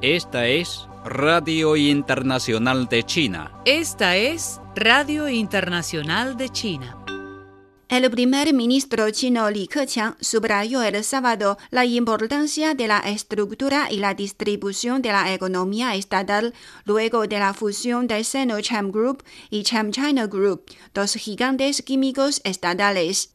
Esta es Radio Internacional de China. Esta es Radio Internacional de China. El primer ministro chino Li Keqiang subrayó el sábado la importancia de la estructura y la distribución de la economía estatal luego de la fusión de Sinochem Group y ChemChina Group, dos gigantes químicos estatales.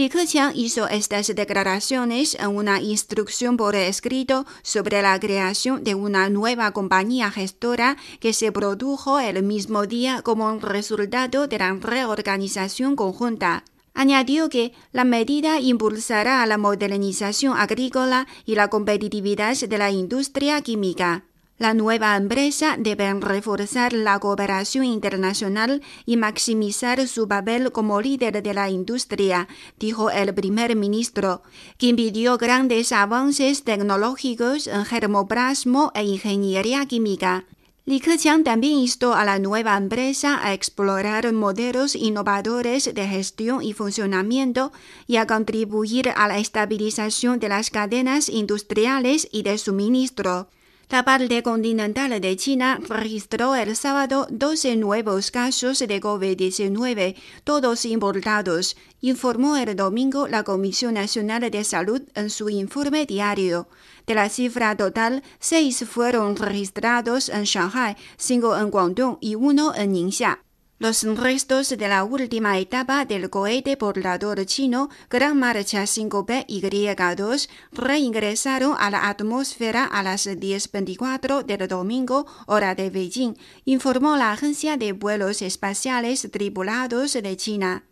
Li Keqiang hizo estas declaraciones en una instrucción por escrito sobre la creación de una nueva compañía gestora que se produjo el mismo día como un resultado de la reorganización conjunta. Añadió que la medida impulsará la modernización agrícola y la competitividad de la industria química. La nueva empresa debe reforzar la cooperación internacional y maximizar su papel como líder de la industria, dijo el primer ministro, quien pidió grandes avances tecnológicos en germoplasmo e ingeniería química. Li Keqiang también instó a la nueva empresa a explorar modelos innovadores de gestión y funcionamiento y a contribuir a la estabilización de las cadenas industriales y de suministro. La parte continental de China registró el sábado 12 nuevos casos de COVID-19, todos importados, informó el domingo la Comisión Nacional de Salud en su informe diario. De la cifra total, seis fueron registrados en Shanghai, cinco en Guangdong y uno en Ningxia. Los restos de la última etapa del cohete portador chino Gran Marcha 5B Y2 reingresaron a la atmósfera a las 10.24 del domingo, hora de Beijing, informó la Agencia de Vuelos Espaciales Tripulados de China.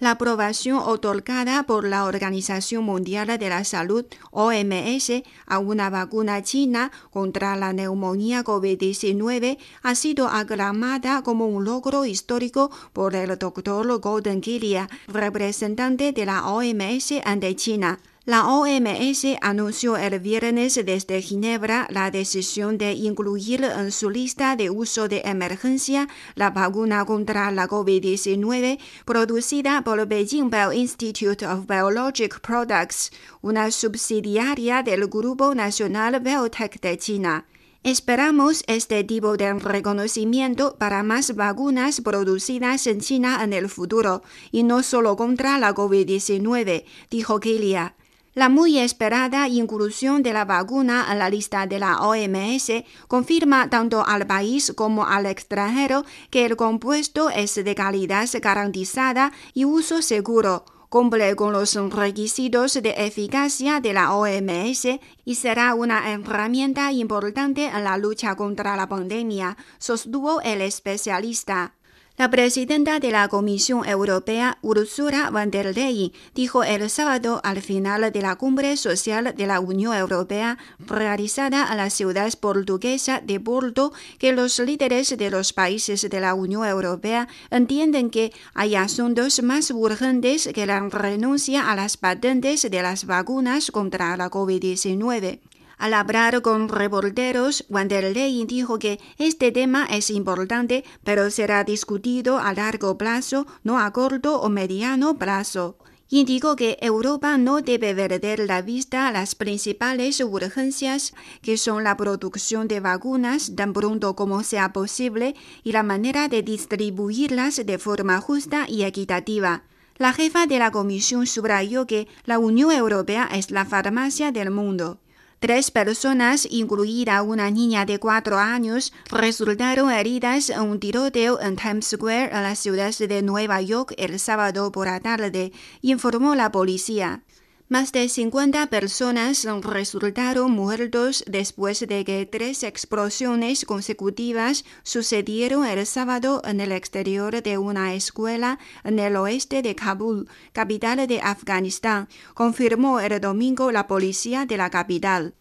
La aprobación otorgada por la Organización Mundial de la Salud, OMS, a una vacuna china contra la neumonía COVID-19 ha sido aclamada como un logro histórico por el doctor Gordon Gilia, representante de la OMS ante China. La OMS anunció el viernes desde Ginebra la decisión de incluir en su lista de uso de emergencia la vacuna contra la COVID-19 producida por Beijing Bioinstitute of Biologic Products, una subsidiaria del Grupo Nacional Biotech de China. Esperamos este tipo de reconocimiento para más vacunas producidas en China en el futuro, y no solo contra la COVID-19, dijo Gilia. La muy esperada inclusión de la vacuna en la lista de la OMS confirma tanto al país como al extranjero que el compuesto es de calidad garantizada y uso seguro, cumple con los requisitos de eficacia de la OMS y será una herramienta importante en la lucha contra la pandemia, sostuvo el especialista. La presidenta de la Comisión Europea, Ursula von der Leyen, dijo el sábado al final de la cumbre social de la Unión Europea realizada en la ciudad portuguesa de Porto que los líderes de los países de la Unión Europea entienden que hay asuntos más urgentes que la renuncia a las patentes de las vacunas contra la COVID-19. Al hablar con reporteros, Van der Leyen dijo que este tema es importante, pero será discutido a largo plazo, no a corto o mediano plazo. Indicó que Europa no debe perder la vista a las principales urgencias, que son la producción de vacunas tan pronto como sea posible y la manera de distribuirlas de forma justa y equitativa. La jefa de la Comisión subrayó que la Unión Europea es la farmacia del mundo. Tres personas, incluida una niña de cuatro años, resultaron heridas en un tiroteo en Times Square en la ciudad de Nueva York el sábado por la tarde, informó la policía. Más de 50 personas resultaron muertos después de que tres explosiones consecutivas sucedieron el sábado en el exterior de una escuela en el oeste de Kabul, capital de Afganistán, confirmó el domingo la policía de la capital.